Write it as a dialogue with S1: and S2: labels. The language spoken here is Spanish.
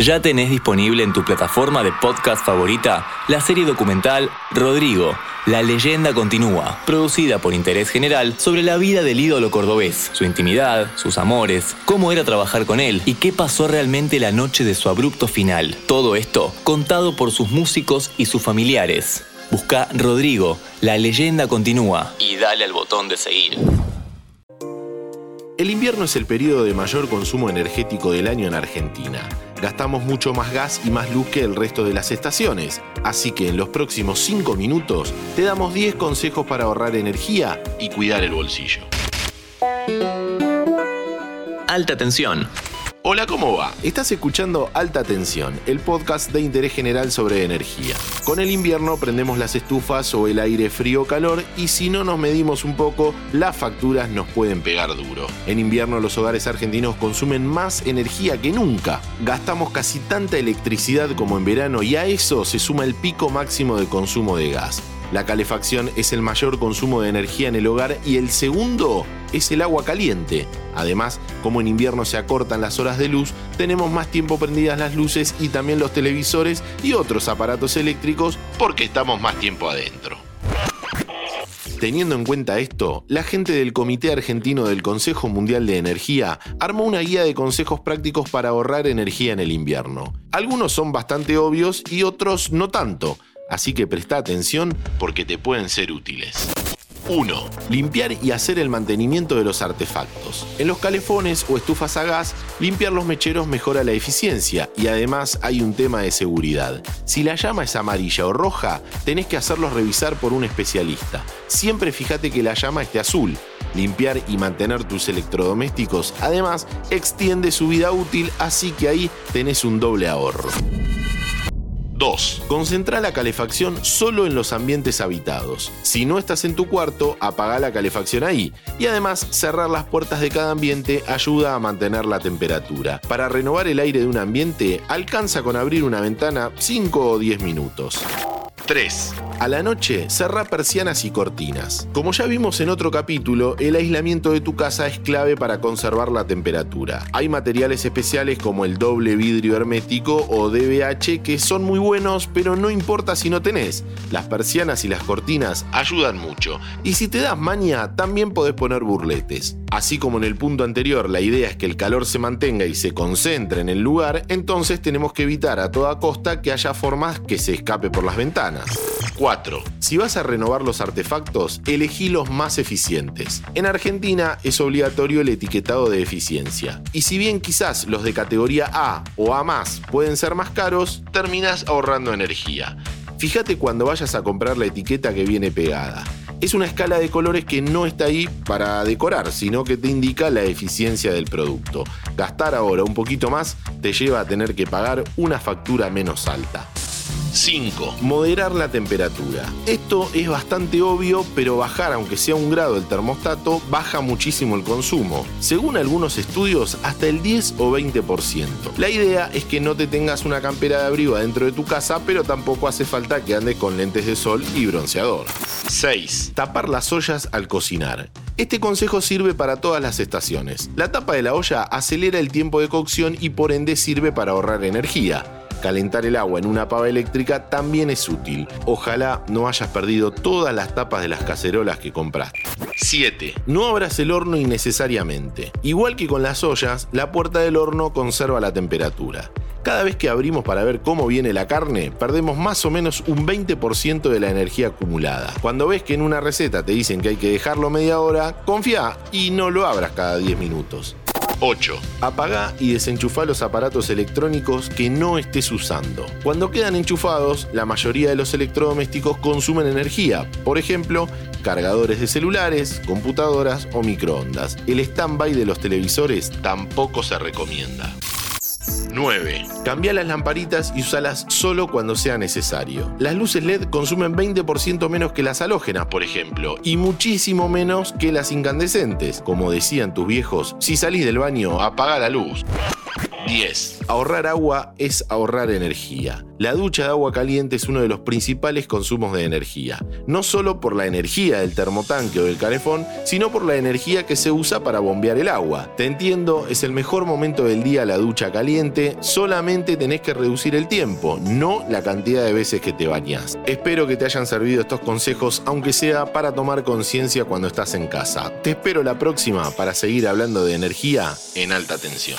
S1: Ya tenés disponible en tu plataforma de podcast favorita la serie documental Rodrigo, la leyenda continúa, producida por Interés General sobre la vida del ídolo cordobés, su intimidad, sus amores, cómo era trabajar con él y qué pasó realmente la noche de su abrupto final. Todo esto contado por sus músicos y sus familiares. Busca Rodrigo, la leyenda continúa y dale al botón de seguir.
S2: El invierno es el periodo de mayor consumo energético del año en Argentina. Gastamos mucho más gas y más luz que el resto de las estaciones, así que en los próximos 5 minutos te damos 10 consejos para ahorrar energía y cuidar el bolsillo.
S1: Alta tensión.
S2: Hola, ¿cómo va? Estás escuchando Alta Tensión, el podcast de interés general sobre energía. Con el invierno prendemos las estufas o el aire frío o calor y si no nos medimos un poco, las facturas nos pueden pegar duro. En invierno los hogares argentinos consumen más energía que nunca. Gastamos casi tanta electricidad como en verano y a eso se suma el pico máximo de consumo de gas. La calefacción es el mayor consumo de energía en el hogar y el segundo es el agua caliente. Además, como en invierno se acortan las horas de luz, tenemos más tiempo prendidas las luces y también los televisores y otros aparatos eléctricos porque estamos más tiempo adentro. Teniendo en cuenta esto, la gente del Comité Argentino del Consejo Mundial de Energía armó una guía de consejos prácticos para ahorrar energía en el invierno. Algunos son bastante obvios y otros no tanto, así que presta atención porque te pueden ser útiles. 1. Limpiar y hacer el mantenimiento de los artefactos. En los calefones o estufas a gas, limpiar los mecheros mejora la eficiencia y además hay un tema de seguridad. Si la llama es amarilla o roja, tenés que hacerlos revisar por un especialista. Siempre fíjate que la llama esté azul. Limpiar y mantener tus electrodomésticos además extiende su vida útil, así que ahí tenés un doble ahorro. 2. Concentra la calefacción solo en los ambientes habitados. Si no estás en tu cuarto, apaga la calefacción ahí. Y además, cerrar las puertas de cada ambiente ayuda a mantener la temperatura. Para renovar el aire de un ambiente, alcanza con abrir una ventana 5 o 10 minutos. 3. A la noche, cerra persianas y cortinas. Como ya vimos en otro capítulo, el aislamiento de tu casa es clave para conservar la temperatura. Hay materiales especiales como el doble vidrio hermético o DBH que son muy buenos, pero no importa si no tenés. Las persianas y las cortinas ayudan mucho. Y si te das maña, también podés poner burletes. Así como en el punto anterior la idea es que el calor se mantenga y se concentre en el lugar, entonces tenemos que evitar a toda costa que haya formas que se escape por las ventanas. 4. Si vas a renovar los artefactos, elegí los más eficientes. En Argentina es obligatorio el etiquetado de eficiencia. Y si bien quizás los de categoría A o A pueden ser más caros, terminas ahorrando energía. Fíjate cuando vayas a comprar la etiqueta que viene pegada. Es una escala de colores que no está ahí para decorar, sino que te indica la eficiencia del producto. Gastar ahora un poquito más te lleva a tener que pagar una factura menos alta. 5. Moderar la temperatura. Esto es bastante obvio, pero bajar aunque sea un grado el termostato baja muchísimo el consumo. Según algunos estudios, hasta el 10 o 20%. La idea es que no te tengas una campera de abrigo dentro de tu casa, pero tampoco hace falta que andes con lentes de sol y bronceador. 6. Tapar las ollas al cocinar. Este consejo sirve para todas las estaciones. La tapa de la olla acelera el tiempo de cocción y por ende sirve para ahorrar energía. Calentar el agua en una pava eléctrica también es útil. Ojalá no hayas perdido todas las tapas de las cacerolas que compraste. 7. No abras el horno innecesariamente. Igual que con las ollas, la puerta del horno conserva la temperatura. Cada vez que abrimos para ver cómo viene la carne, perdemos más o menos un 20% de la energía acumulada. Cuando ves que en una receta te dicen que hay que dejarlo media hora, confía y no lo abras cada 10 minutos. 8. Apaga y desenchufa los aparatos electrónicos que no estés usando. Cuando quedan enchufados, la mayoría de los electrodomésticos consumen energía, por ejemplo, cargadores de celulares, computadoras o microondas. El stand-by de los televisores tampoco se recomienda. 9. Cambia las lamparitas y usalas solo cuando sea necesario. Las luces LED consumen 20% menos que las halógenas, por ejemplo, y muchísimo menos que las incandescentes. Como decían tus viejos, si salís del baño, apaga la luz. 10. Ahorrar agua es ahorrar energía. La ducha de agua caliente es uno de los principales consumos de energía, no solo por la energía del termotanque o del calefón, sino por la energía que se usa para bombear el agua. Te entiendo, es el mejor momento del día la ducha caliente, solamente tenés que reducir el tiempo, no la cantidad de veces que te bañas. Espero que te hayan servido estos consejos, aunque sea para tomar conciencia cuando estás en casa. Te espero la próxima para seguir hablando de energía en alta tensión.